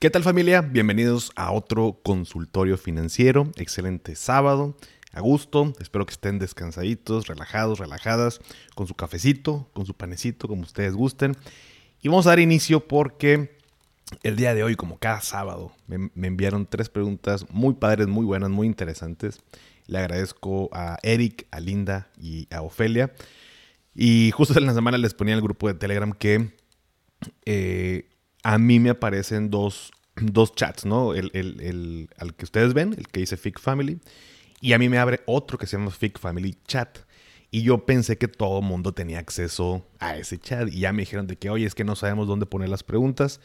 ¿Qué tal familia? Bienvenidos a otro consultorio financiero. Excelente sábado, a gusto. Espero que estén descansaditos, relajados, relajadas, con su cafecito, con su panecito, como ustedes gusten. Y vamos a dar inicio porque el día de hoy, como cada sábado, me, enviaron tres preguntas muy padres, muy buenas, muy interesantes. Le agradezco a Eric, a Linda y a Ofelia. Y justo en la semana les ponía en el grupo de Telegram que eh, a mí me aparecen dos, chats, ¿no? El, el, al que ustedes ven, el que dice Fig Family, y a mí me abre otro que se llama Fig Family Chat. Y yo pensé que todo el mundo tenía acceso a ese chat. Y ya me dijeron de que, oye, es que no sabemos dónde poner las preguntas.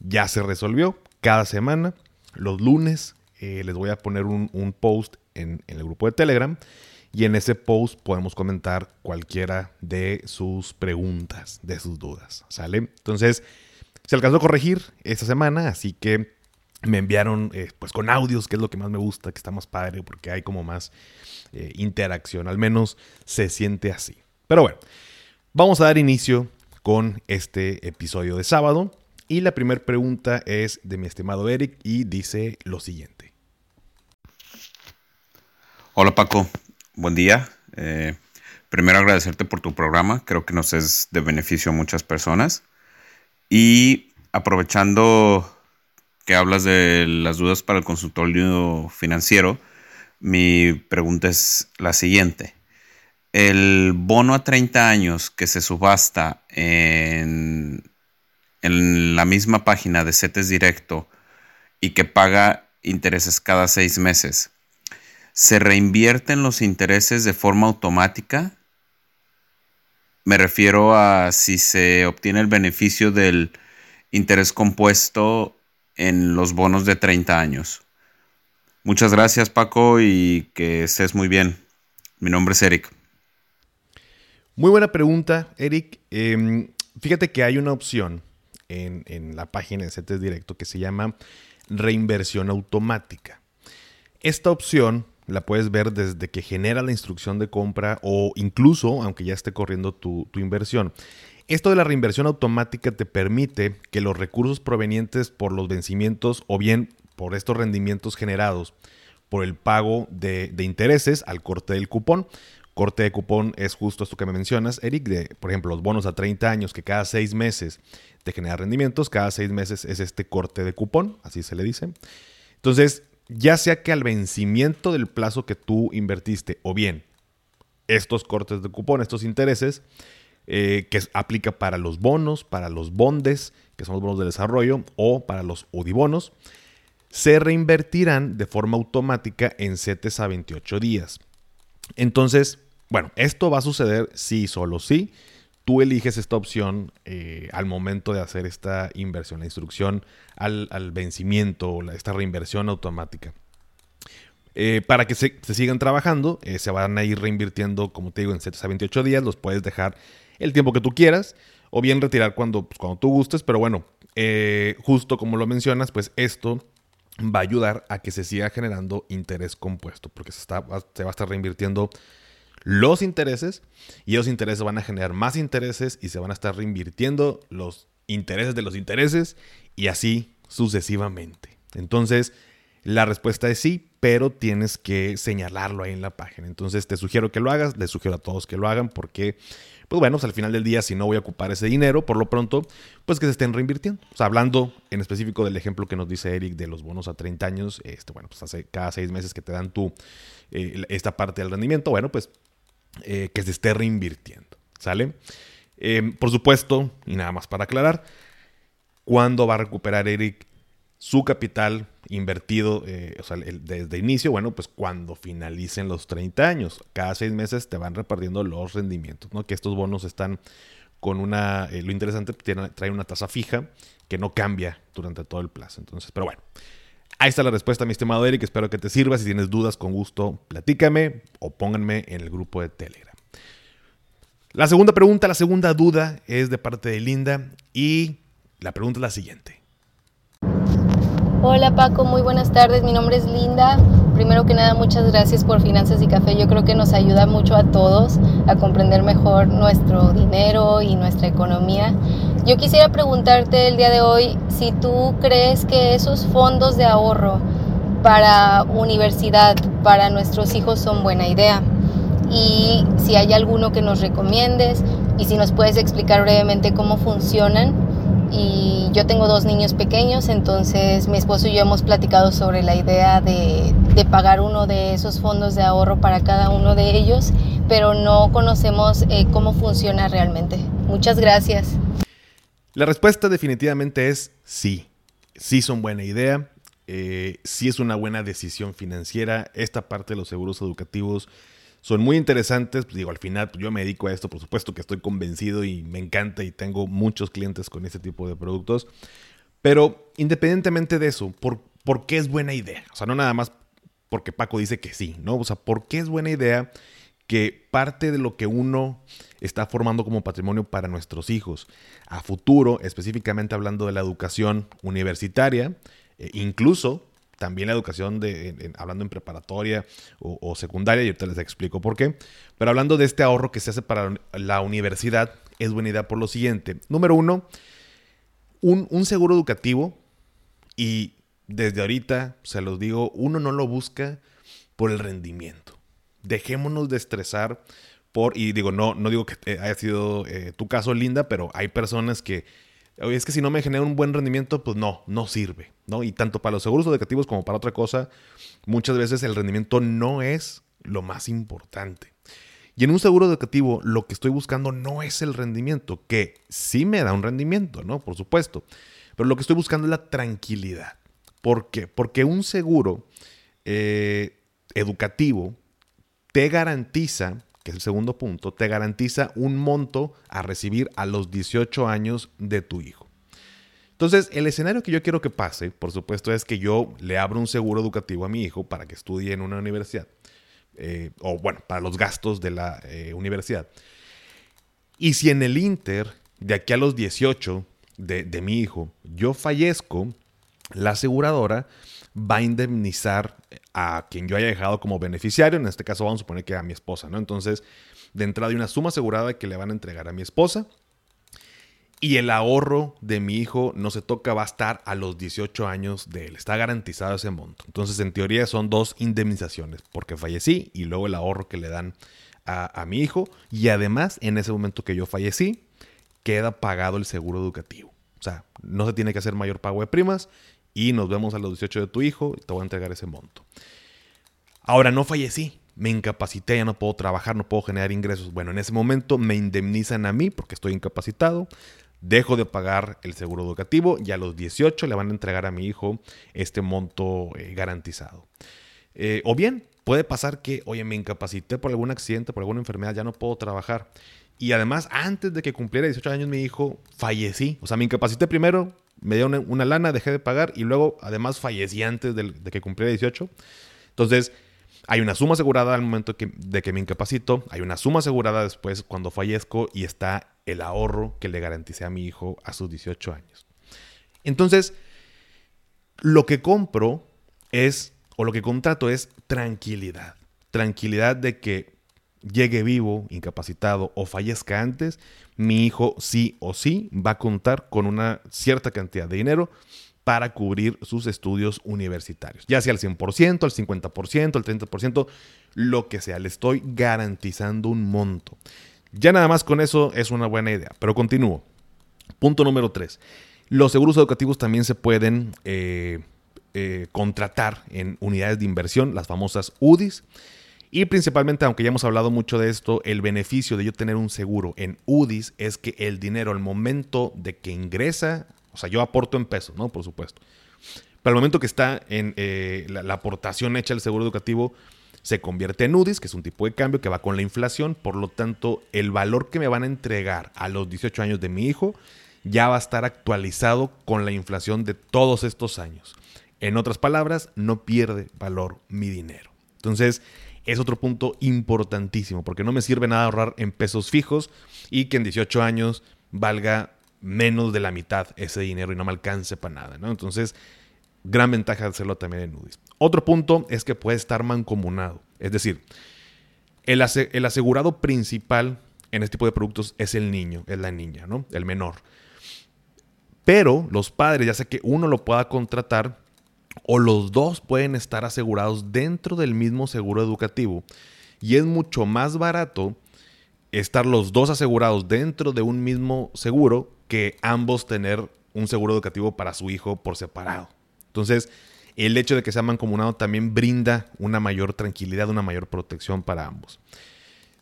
Ya se resolvió. Cada semana, los lunes, eh, les voy a poner un, post en, en, el grupo de Telegram. Y en ese post podemos comentar cualquiera de sus preguntas, de sus dudas. ¿Sale? Entonces, se alcanzó a corregir esta semana, así que me enviaron eh, pues con audios, que es lo que más me gusta, que está más padre porque hay como más eh, interacción, al menos se siente así. Pero bueno, vamos a dar inicio con este episodio de sábado y la primera pregunta es de mi estimado Eric y dice lo siguiente. Hola Paco, buen día. Eh, primero agradecerte por tu programa, creo que nos es de beneficio a muchas personas. Y aprovechando que hablas de las dudas para el consultorio financiero, mi pregunta es la siguiente. El bono a 30 años que se subasta en, en la misma página de CETES Directo y que paga intereses cada seis meses, ¿se reinvierten los intereses de forma automática me refiero a si se obtiene el beneficio del interés compuesto en los bonos de 30 años. Muchas gracias Paco y que estés muy bien. Mi nombre es Eric. Muy buena pregunta, Eric. Em, fíjate que hay una opción en, en la página de CETES Directo que se llama reinversión automática. Esta opción la puedes ver desde que genera la instrucción de compra o incluso aunque ya esté corriendo tu, inversión. Esto de la reinversión automática te permite que los recursos provenientes por los vencimientos o bien por estos rendimientos generados por el pago de, intereses al corte del cupón. Corte de cupón es justo esto que me mencionas, Eric, de, por ejemplo, los bonos a 30 años que cada seis meses te genera rendimientos, cada seis meses es este corte de cupón, así se le dice. Entonces, ya sea que al vencimiento del plazo que tú invertiste o bien estos cortes de cupón, estos intereses, eh, que aplica para los bonos, para los bondes, que son los bonos de desarrollo, o para los UDIBonos, se reinvertirán de forma automática en CETES a 28 días. Entonces, bueno, esto va a suceder sí, solo sí tú eliges esta opción eh, al momento de hacer esta inversión, la instrucción al, vencimiento, esta reinversión automática. Eh, para que se, sigan trabajando, eh, se van a ir reinvirtiendo, como te digo, en 7 a 28 días, los puedes dejar el tiempo que tú quieras, o bien retirar cuando, pues, cuando tú gustes, pero bueno, justo como lo mencionas, pues esto va a ayudar a que se siga generando interés compuesto, porque se, se va a estar reinvirtiendo los intereses y esos intereses van a generar más intereses y se van a estar reinvirtiendo los intereses de los intereses y así sucesivamente. Entonces, la respuesta es sí, pero tienes que señalarlo ahí en la página. Entonces, te sugiero que lo hagas, les sugiero a todos que lo hagan porque, pues bueno, al final del día, si no voy a ocupar ese dinero, por lo pronto, pues que se estén reinvirtiendo. Hablando en específico del ejemplo que nos dice Eric de los bonos a 30 años, este, bueno, pues hace cada seis meses que te dan tu, eh, esta parte del rendimiento, bueno, pues eh, que se esté reinvirtiendo. ¿Sale? Eh, por supuesto, y nada más para aclarar, ¿cuándo va a recuperar Eric su capital invertido eh, o sea, desde inicio? Bueno, pues cuando finalicen los 30 años. Cada seis meses te van repartiendo los rendimientos, ¿no? Que estos bonos están con una, lo interesante, tiene, trae una tasa fija que no cambia durante todo el plazo. Entonces, pero bueno. Ahí está la respuesta, mi estimado Eric. Espero que te sirva. Si tienes dudas, con gusto, platícame o pónganme en el grupo de Telegram. La segunda pregunta, la segunda duda es de parte de Linda y la pregunta es la siguiente. Hola Paco, muy buenas tardes. Mi nombre es Linda. Primero que nada, muchas gracias por Finanzas y Café. Yo creo que nos ayuda mucho a todos a comprender mejor nuestro dinero y nuestra economía. Yo quisiera preguntarte el día de hoy si tú crees que esos fondos de ahorro para universidad, para nuestros hijos son buena idea. Y si hay alguno que nos recomiendes y si nos puedes explicar brevemente cómo funcionan. Y yo tengo dos niños pequeños, entonces mi esposo y yo hemos platicado sobre la idea de, de pagar uno de esos fondos de ahorro para cada uno de ellos, pero no conocemos eh, cómo funciona realmente. Muchas gracias. La respuesta definitivamente es sí. Sí son buena idea. Eh, sí es una buena decisión financiera. Esta parte de los seguros educativos son muy interesantes. Pues digo, al final pues, yo me dedico a esto, por supuesto que estoy convencido y me encanta y tengo muchos clientes con este tipo de productos. Pero independientemente de eso, ¿por, ¿por qué es buena idea? O sea, no nada más porque Paco dice que sí, ¿no? O sea, ¿por qué es buena idea que parte de lo que uno está formando como patrimonio para nuestros hijos a futuro, específicamente hablando de la educación universitaria, eh, incluso también la educación de, hablando en preparatoria o, secundaria, y ahorita les explico por qué, pero hablando de este ahorro que se hace para la universidad, es buena idea por lo siguiente. Número uno, un, un seguro educativo, y desde ahorita se los digo, uno no lo busca por el rendimiento. Dejémonos de estresar por, y digo, no, no digo que haya sido eh, tu caso, Linda, pero hay personas que, es que si no me genera un buen rendimiento, pues no, no sirve, ¿no? Y tanto para los seguros educativos como para otra cosa, muchas veces el rendimiento no es lo más importante. Y en un seguro educativo lo que estoy buscando no es el rendimiento, que sí me da un rendimiento, ¿no? Por supuesto. Pero lo que estoy buscando es la tranquilidad. ¿Por qué? Porque un seguro eh, educativo te garantiza, que es el segundo punto, te garantiza un monto a recibir a los 18 años de tu hijo. Entonces, el escenario que yo quiero que pase, por supuesto, es que yo le abro un seguro educativo a mi hijo para que estudie en una universidad. Eh, o bueno, para los gastos de la eh, universidad. Y si en el Inter, de aquí a los 18 de, de mi hijo, yo fallezco, la aseguradora va a indemnizar a quien yo haya dejado como beneficiario, en este caso vamos a suponer que a mi esposa, ¿no? Entonces, de entrada hay una suma asegurada que le van a entregar a mi esposa y el ahorro de mi hijo no se toca, va a estar a los 18 años de él, está garantizado ese monto. Entonces, en teoría son dos indemnizaciones, porque fallecí y luego el ahorro que le dan a, a mi hijo y además en ese momento que yo fallecí, queda pagado el seguro educativo. O sea, no se tiene que hacer mayor pago de primas y nos vemos a los 18 de tu hijo y te voy a entregar ese monto. Ahora, no fallecí, me incapacité, ya no puedo trabajar, no puedo generar ingresos. Bueno, en ese momento me indemnizan a mí porque estoy incapacitado, dejo de pagar el seguro educativo y a los 18 le van a entregar a mi hijo este monto eh, garantizado. Eh, o bien, puede pasar que, oye, me incapacité por algún accidente, por alguna enfermedad, ya no puedo trabajar. Y además, antes de que cumpliera 18 años mi hijo, fallecí. O sea, me incapacité primero, me dio una, lana, dejé de pagar y luego además fallecí antes de, que cumpliera 18. Entonces, hay una suma asegurada al momento de que me incapacito, hay una suma asegurada después cuando fallezco y está el ahorro que le garanticé a mi hijo a sus 18 años. Entonces, lo que compro es, o lo que contrato es tranquilidad. Tranquilidad de que llegue vivo, incapacitado o fallezca antes, mi hijo sí o sí va a contar con una cierta cantidad de dinero para cubrir sus estudios universitarios, ya sea al 100%, al 50%, al 30%, lo que sea, le estoy garantizando un monto. Ya nada más con eso es una buena idea, pero continúo. Punto número 3. Los seguros educativos también se pueden eh, eh, contratar en unidades de inversión, las famosas UDIs. Y principalmente, aunque ya hemos hablado mucho de esto, el beneficio de yo tener un seguro en UDIs es que el dinero al momento de que ingresa, o sea, yo aporto en pesos, ¿no? Por supuesto. Pero al momento que está en eh, la, aportación hecha al seguro educativo, se convierte en UDIs, que es un tipo de cambio que va con la inflación. Por lo tanto, el valor que me van a entregar a los 18 años de mi hijo ya va a estar actualizado con la inflación de todos estos años. En otras palabras, no pierde valor mi dinero. Entonces, es otro punto importantísimo, porque no me sirve nada ahorrar en pesos fijos y que en 18 años valga menos de la mitad ese dinero y no me alcance para nada, ¿no? Entonces, gran ventaja hacerlo también en UDIs. Otro punto es que puede estar mancomunado, es decir, el, el asegurado principal en este tipo de productos es el niño, es la niña, ¿no? El menor. Pero los padres, ya sea que uno lo pueda contratar o los dos pueden estar asegurados dentro del mismo seguro educativo. Y es mucho más barato estar los dos asegurados dentro de un mismo seguro que ambos tener un seguro educativo para su hijo por separado. Entonces, el hecho de que sea mancomunado también brinda una mayor tranquilidad, una mayor protección para ambos.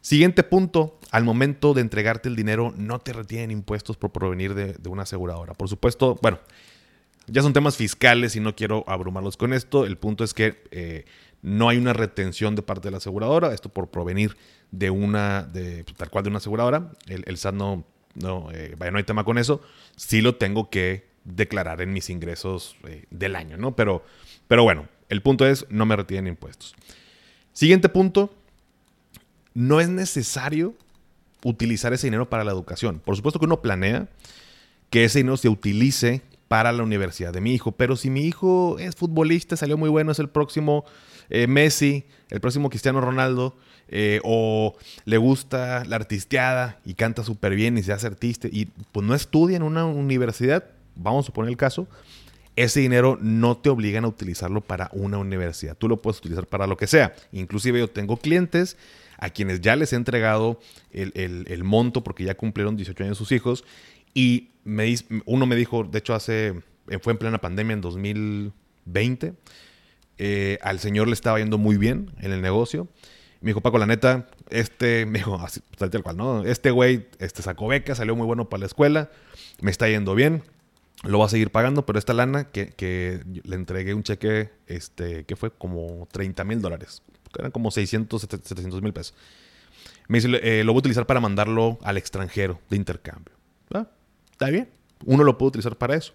Siguiente punto, al momento de entregarte el dinero no te retienen impuestos por provenir de, una aseguradora. Por supuesto, bueno, ya son temas fiscales y no quiero abrumarlos con esto. El punto es que eh, no hay una retención de parte de la aseguradora, esto por provenir de una, de, tal cual de una aseguradora. El, SAT no, no, eh, vaya, no hay tema con eso. Sí lo tengo que declarar en mis ingresos eh, del año, ¿no? Pero, pero bueno, el punto es, no me retienen impuestos. Siguiente punto, no es necesario utilizar ese dinero para la educación. Por supuesto que uno planea que ese dinero se utilice para la universidad de mi hijo, pero si mi hijo es futbolista, salió muy bueno, es el próximo eh, Messi, el próximo Cristiano Ronaldo, eh, o le gusta la artisteada y canta súper bien y se hace artista y pues no estudia en una universidad, vamos a suponer el caso, ese dinero no te obligan a utilizarlo para una universidad. Tú lo puedes utilizar para lo que sea. Inclusive yo tengo clientes a quienes ya les he entregado el, monto porque ya cumplieron 18 años sus hijos. Y me, uno me dijo, de hecho hace, fue en plena pandemia en 2020, eh, al señor le estaba yendo muy bien en el negocio. Me dijo, Paco, la neta, este, me dijo, así, tal cual, ¿no? Este güey este, sacó beca, salió muy bueno para la escuela, me está yendo bien, lo va a seguir pagando, pero esta lana que, le entregué un cheque este, que fue como 30 mil dólares, eran como 600, 700 mil pesos. Me dice, eh, lo voy a utilizar para mandarlo al extranjero de intercambio. Ah, está bien, uno lo puede utilizar para eso.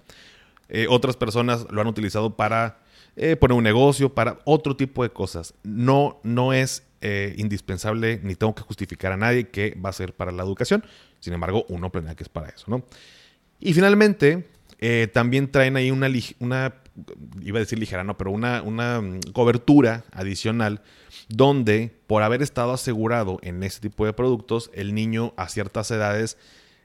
Eh, otras personas lo han utilizado para eh, poner un negocio, para otro tipo de cosas. No, no es indispensable ni tengo que justificar a nadie que va a ser para la educación. Sin embargo, uno planea que es para eso, ¿no? Y finalmente, eh, también traen ahí una, una, iba a decir ligera, no, pero una, una mm, cobertura adicional donde por haber estado asegurado en ese tipo de productos, el niño a ciertas edades,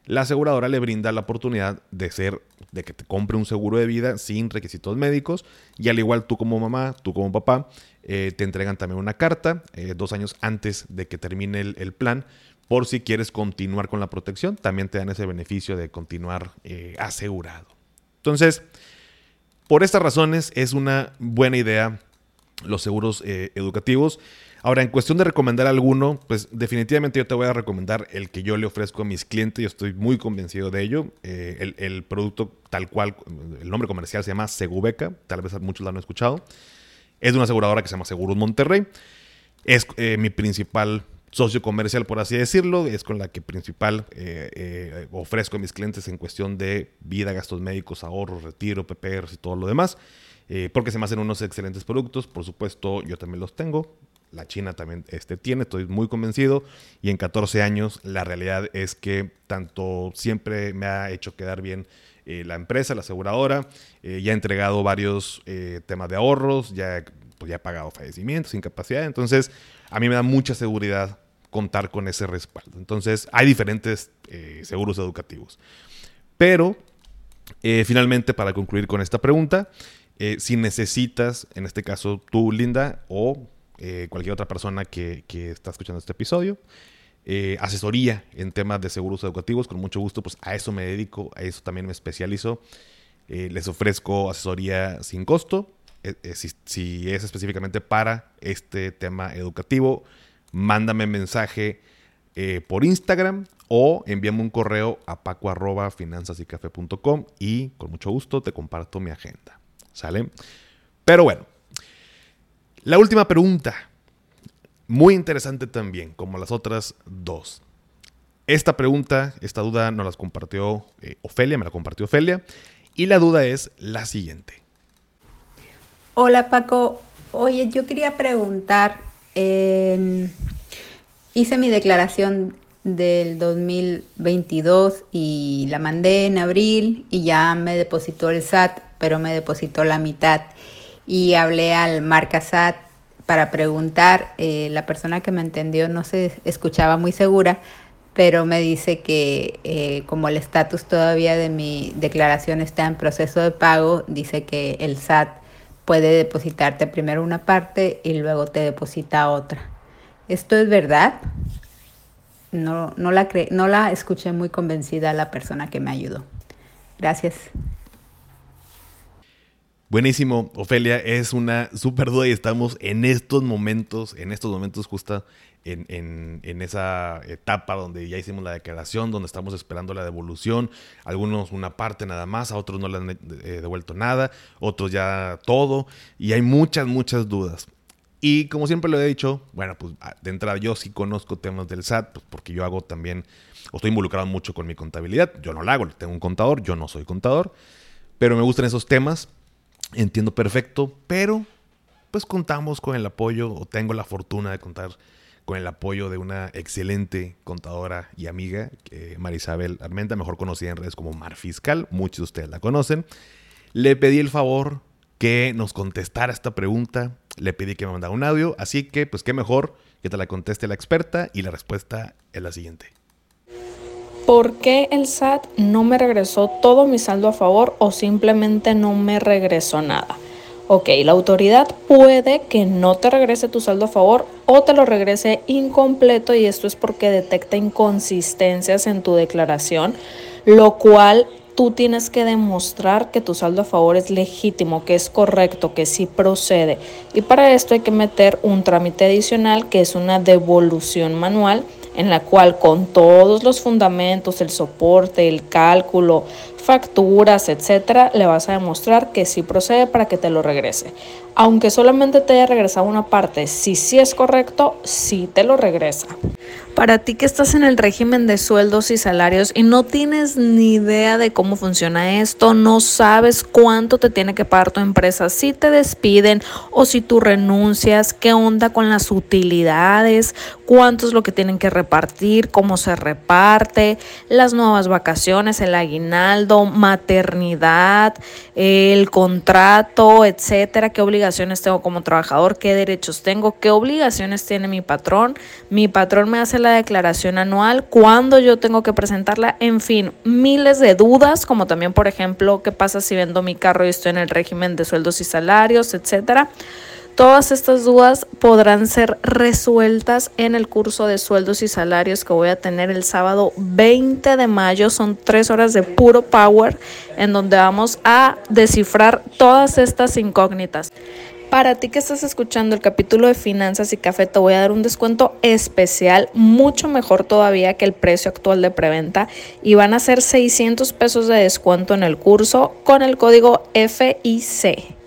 la aseguradora le brinda la oportunidad de ser, de que te compre un seguro de vida sin requisitos médicos y al igual tú como mamá, tú como papá, eh, te entregan también una carta eh, dos años antes de que termine el, plan por si quieres continuar con la protección, también te dan ese beneficio de continuar asegurado. Entonces, por estas razones es una buena idea los seguros eh, educativos. Ahora, en cuestión de recomendar alguno, pues definitivamente yo te voy a recomendar el que yo le ofrezco a mis clientes. Yo estoy muy convencido de ello. Eh, el, producto tal cual, el nombre comercial se llama Segubeca. Tal vez muchos lo han escuchado. Es de una aseguradora que se llama Seguros Monterrey. Es eh, mi principal socio comercial, por así decirlo, es con la que principal eh, eh, ofrezco a mis clientes en cuestión de vida, gastos médicos, ahorros, retiro, PPRs y todo lo demás, eh, porque se me hacen unos excelentes productos, por supuesto yo también los tengo, la China también este, tiene, estoy muy convencido, y en 14 años la realidad es que tanto siempre me ha hecho quedar bien la empresa, la aseguradora, ya he entregado varios temas de ahorros, ya, pues ya pagado fallecimientos, incapacidad, entonces a mí me da mucha seguridad contar con ese respaldo. Entonces, hay diferentes eh, seguros educativos. Pero, eh, finalmente, para concluir con esta pregunta, eh, si necesitas, en este caso tú, Linda, o cualquier otra persona que, está escuchando este episodio, asesoría en temas de seguros educativos, con mucho gusto, pues a eso me dedico, a eso también me especializo. les ofrezco asesoría sin costo, si, es específicamente para este tema educativo mándame mensaje eh, por Instagram o envíame un correo a paco y con mucho gusto te comparto mi agenda. ¿Sale? Pero bueno, la última pregunta, muy interesante también, como las otras dos. Esta pregunta, esta duda nos la compartió eh, Ofelia, me la compartió Ofelia, y la duda es la siguiente. Hola Paco, oye, yo quería preguntar, Em, hice mi declaración del 2022 y la mandé en abril y ya me depositó el SAT, pero me depositó la mitad. Y hablé al marca SAT para preguntar, eh, la persona que me entendió no se escuchaba muy segura, pero me dice que eh, como el estatus todavía de mi declaración está en proceso de pago, dice que el SAT puede depositarte primero una parte y luego te deposita otra. ¿Esto es verdad? No, no, la, no la escuché muy convencida la persona que me ayudó. Gracias. Buenísimo, Ofelia, es una súper duda y estamos en estos momentos, en estos momentos justo en, esa etapa donde ya hicimos la declaración, donde estamos esperando la devolución, algunos una parte nada más, a otros no le han eh, devuelto nada, otros ya todo, y hay muchas, muchas dudas. Y como siempre lo he dicho, bueno, pues ah, de entrada yo sí conozco temas del SAT, pues porque yo hago también, o estoy involucrado mucho con mi contabilidad, yo no la hago, tengo un contador, yo no soy contador, pero me gustan esos temas, entiendo perfecto, pero pues contamos con el apoyo, o tengo la fortuna de contar con el apoyo de una excelente contadora y amiga, Marisabel Armenta, mejor conocida en redes como Mar Fiscal, muchos de ustedes la conocen. Le pedí el favor que nos contestara esta pregunta, le pedí que me mandara un audio, así que pues qué mejor que te la conteste la experta y la respuesta es la siguiente. ¿Por qué el SAT no me regresó todo mi saldo a favor o simplemente no me regresó nada? Ok, la autoridad puede que no te regrese tu saldo a favor o te lo regrese incompleto y esto es porque detecta inconsistencias en tu declaración, lo cual tú tienes que demostrar que tu saldo a favor es legítimo, que es correcto, que sí procede. Y para esto hay que meter un trámite adicional que es una devolución manual en la cual con todos los fundamentos, el soporte, el cálculo, facturas, etcétera, le vas a demostrar que sí procede para que te lo regrese. Aunque solamente te haya regresado una parte, si sí es correcto, sí te lo regresa. Para ti que estás en el régimen de sueldos y salarios y no tienes ni idea de cómo funciona esto, no sabes cuánto te tiene que pagar tu empresa si te despiden o si tú renuncias, qué onda con las utilidades, cuánto es lo que tienen que repartir, cómo se reparte, las nuevas vacaciones, el aguinaldo, maternidad, el contrato, etcétera, qué obligaciones tengo como trabajador, qué derechos tengo, qué obligaciones tiene mi patrón, mi patrón me hace la declaración anual, cuándo yo tengo que presentarla, en fin, miles de dudas, como también, por ejemplo, qué pasa si vendo mi carro y estoy en el régimen de sueldos y salarios, etcétera. Todas estas dudas podrán ser resueltas en el curso de sueldos y salarios que voy a tener el sábado 20 de mayo. Son tres horas de puro power en donde vamos a descifrar todas estas incógnitas. Para ti que estás escuchando el capítulo de finanzas y café, te voy a dar un descuento especial, mucho mejor todavía que el precio actual de preventa y van a ser 600 pesos de descuento en el curso con el código FIC.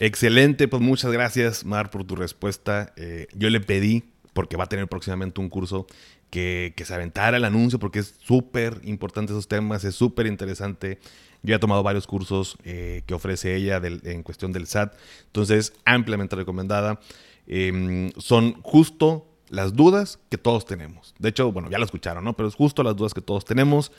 Excelente, pues muchas gracias Mar por tu respuesta. Eh, yo le pedí, porque va a tener próximamente un curso, que, que se aventara el anuncio porque es súper importante esos temas, es súper interesante yo he tomado varios cursos eh, que ofrece ella en cuestión del SAT, entonces ampliamente recomendada. Em, son justo las dudas que todos tenemos. De hecho, bueno, ya lo escucharon, ¿no? Pero es justo las dudas que todos tenemos.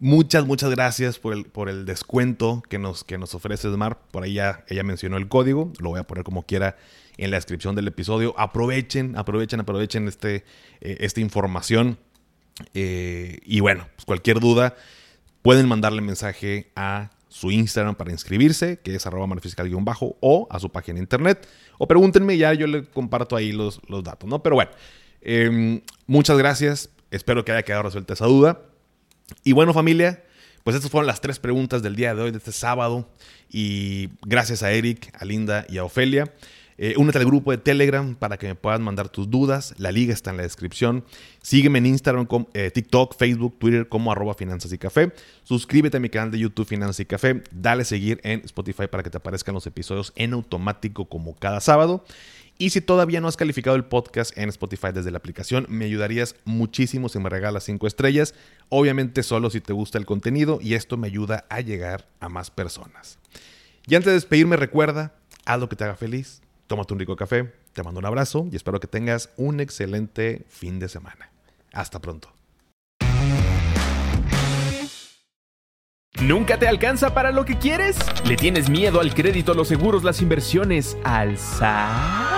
Muchas, muchas gracias por el, por el descuento que nos, que nos ofrece Smart. Por ahí ya ella mencionó el código. Lo voy a poner como quiera en la descripción del episodio. Aprovechen, aprovechen, aprovechen este, eh, esta información. Eh, y bueno, pues cualquier duda, pueden mandarle mensaje a su Instagram para inscribirse, que es arroba marfiscal-bajo, o a su página de internet, o pregúntenme, ya yo le comparto ahí los, los datos, ¿no? Pero bueno, em, muchas gracias, espero que haya quedado resuelta esa duda. Y bueno, familia, pues estas fueron las tres preguntas del día de hoy, de este sábado, y gracias a Eric, a Linda y a Ofelia. Eh, únete al grupo de Telegram para que me puedas mandar tus dudas. La liga está en la descripción. Sígueme en Instagram, eh, TikTok, Facebook, Twitter como arroba Finanzas y Café. Suscríbete a mi canal de YouTube Finanzas y Café. Dale seguir en Spotify para que te aparezcan los episodios en automático como cada sábado. Y si todavía no has calificado el podcast en Spotify desde la aplicación, me ayudarías muchísimo si me regalas 5 estrellas. Obviamente solo si te gusta el contenido y esto me ayuda a llegar a más personas. Y antes de despedirme, recuerda, haz lo que te haga feliz tómate un rico café, te mando un abrazo y espero que tengas un excelente fin de semana. Hasta pronto. ¿Nunca te alcanza para lo que quieres? ¿Le tienes miedo al crédito, los seguros, las inversiones, al SAT?